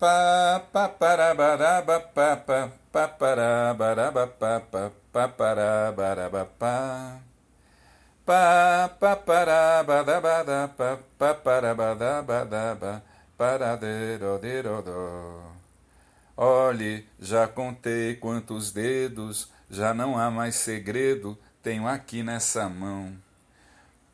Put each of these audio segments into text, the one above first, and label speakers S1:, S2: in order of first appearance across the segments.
S1: pa pa para baraba pa pa pa baraba pa pa pa para baraba pa pa pa pa pa do Olhe, já contei quantos dedos, já não há mais segredo, tenho aqui nessa mão.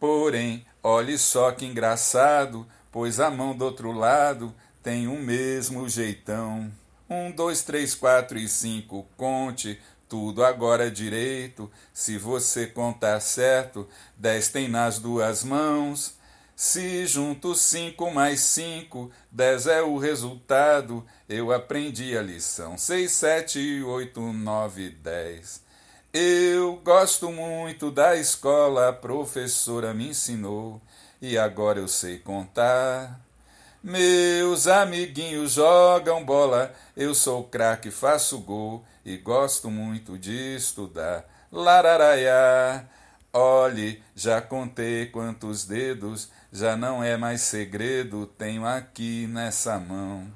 S1: Porém, olhe só que engraçado, pois a mão do outro lado tem o mesmo jeitão. Um, dois, três, quatro e cinco, conte tudo agora direito. Se você contar certo, dez tem nas duas mãos. Se junto cinco mais cinco, dez é o resultado. Eu aprendi a lição. Seis, sete, oito, nove, dez. Eu gosto muito da escola, a professora me ensinou e agora eu sei contar. Meus amiguinhos jogam bola, eu sou craque, faço gol e gosto muito de estudar. Lararaiá, olhe, já contei quantos dedos, já não é mais segredo, tenho aqui nessa mão.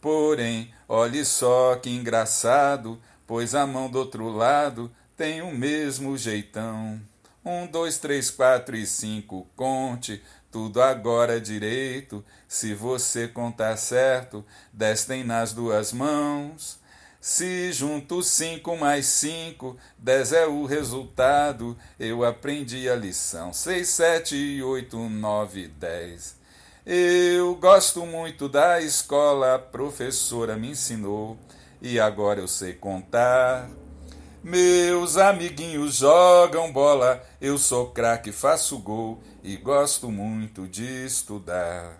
S1: Porém, olhe só que engraçado, pois a mão do outro lado tem o mesmo jeitão. Um, dois, três, quatro e cinco, conte tudo agora direito. Se você contar certo, dez tem nas duas mãos. Se junto cinco mais cinco, dez é o resultado. Eu aprendi a lição. Seis, sete, oito, nove, dez. Eu gosto muito da escola, a professora me ensinou e agora eu sei contar. Meus amiguinhos jogam bola, eu sou craque, faço gol e gosto muito de estudar.